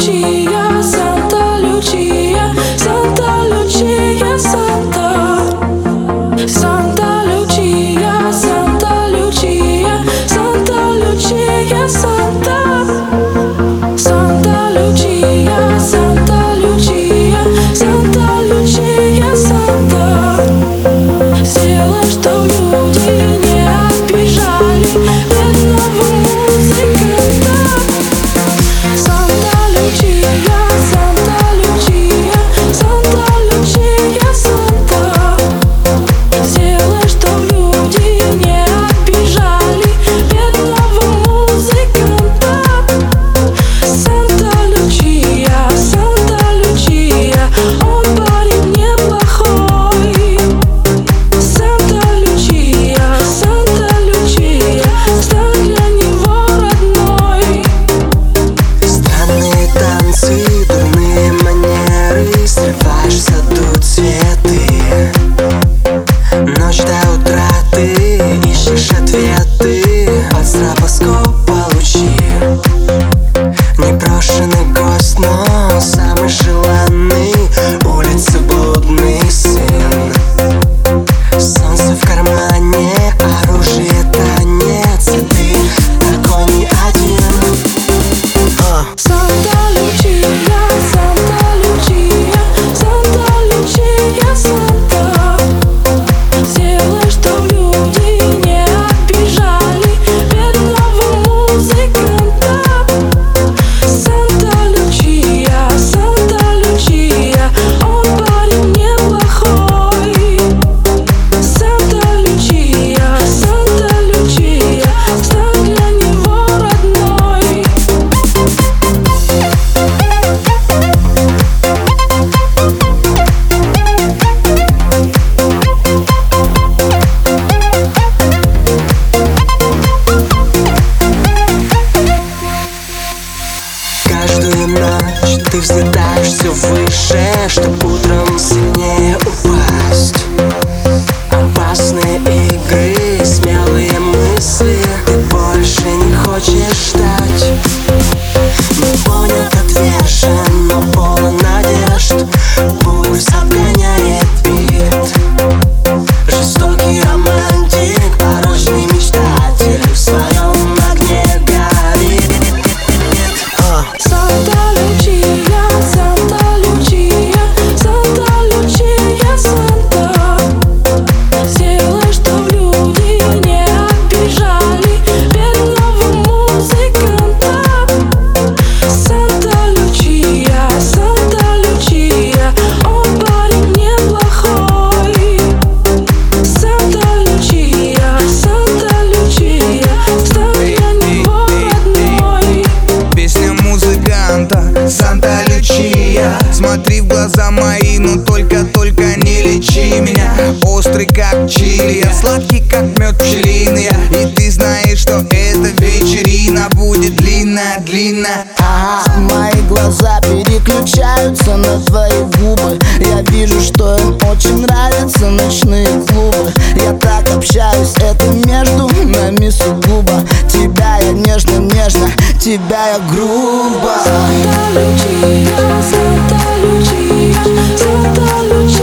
Lucia, Santa Lucia. взлетаешь все выше, чтобы. Смотри в глаза мои, но только-только не лечи меня. Острый как чили, я сладкий как мед пчелиный. И ты знаешь, что эта вечерина будет длинная-длинная Ага, мои глаза переключаются на твои губы. ideia gruba. Solta-lhe Santa dia, solta-lhe.